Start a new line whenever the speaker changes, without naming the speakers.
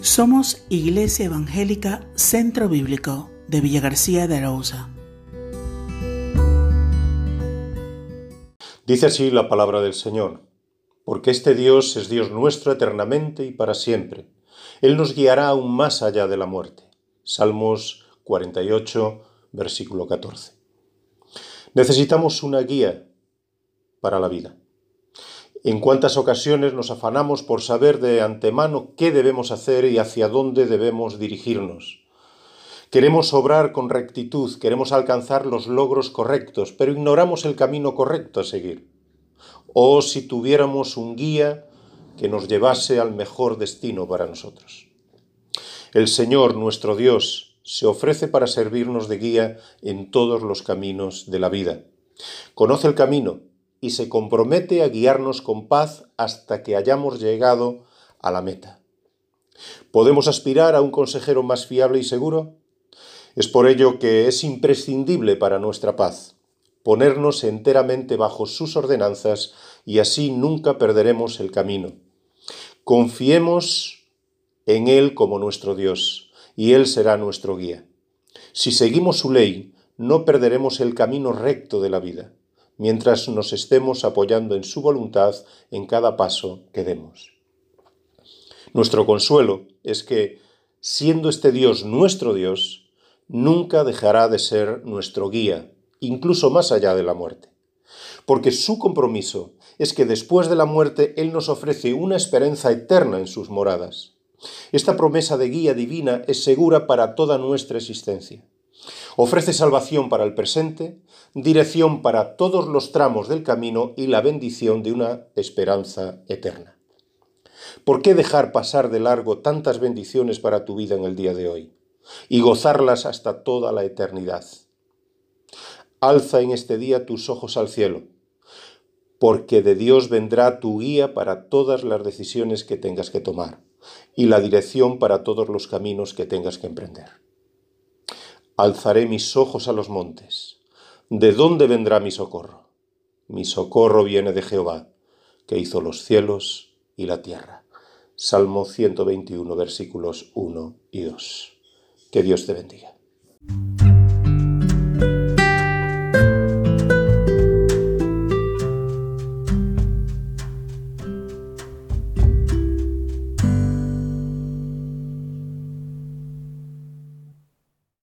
Somos Iglesia Evangélica Centro Bíblico de Villa García de Arauza.
Dice así la palabra del Señor, porque este Dios es Dios nuestro eternamente y para siempre. Él nos guiará aún más allá de la muerte. Salmos 48, versículo 14. Necesitamos una guía para la vida. En cuántas ocasiones nos afanamos por saber de antemano qué debemos hacer y hacia dónde debemos dirigirnos. Queremos obrar con rectitud, queremos alcanzar los logros correctos, pero ignoramos el camino correcto a seguir. O si tuviéramos un guía que nos llevase al mejor destino para nosotros. El Señor, nuestro Dios, se ofrece para servirnos de guía en todos los caminos de la vida. Conoce el camino y se compromete a guiarnos con paz hasta que hayamos llegado a la meta. ¿Podemos aspirar a un consejero más fiable y seguro? Es por ello que es imprescindible para nuestra paz ponernos enteramente bajo sus ordenanzas y así nunca perderemos el camino. Confiemos en Él como nuestro Dios y Él será nuestro guía. Si seguimos su ley, no perderemos el camino recto de la vida mientras nos estemos apoyando en su voluntad en cada paso que demos. Nuestro consuelo es que, siendo este Dios nuestro Dios, nunca dejará de ser nuestro guía, incluso más allá de la muerte. Porque su compromiso es que después de la muerte Él nos ofrece una esperanza eterna en sus moradas. Esta promesa de guía divina es segura para toda nuestra existencia. Ofrece salvación para el presente, dirección para todos los tramos del camino y la bendición de una esperanza eterna. ¿Por qué dejar pasar de largo tantas bendiciones para tu vida en el día de hoy y gozarlas hasta toda la eternidad? Alza en este día tus ojos al cielo, porque de Dios vendrá tu guía para todas las decisiones que tengas que tomar y la dirección para todos los caminos que tengas que emprender. Alzaré mis ojos a los montes. ¿De dónde vendrá mi socorro? Mi socorro viene de Jehová, que hizo los cielos y la tierra. Salmo 121, versículos 1 y 2. Que Dios te bendiga.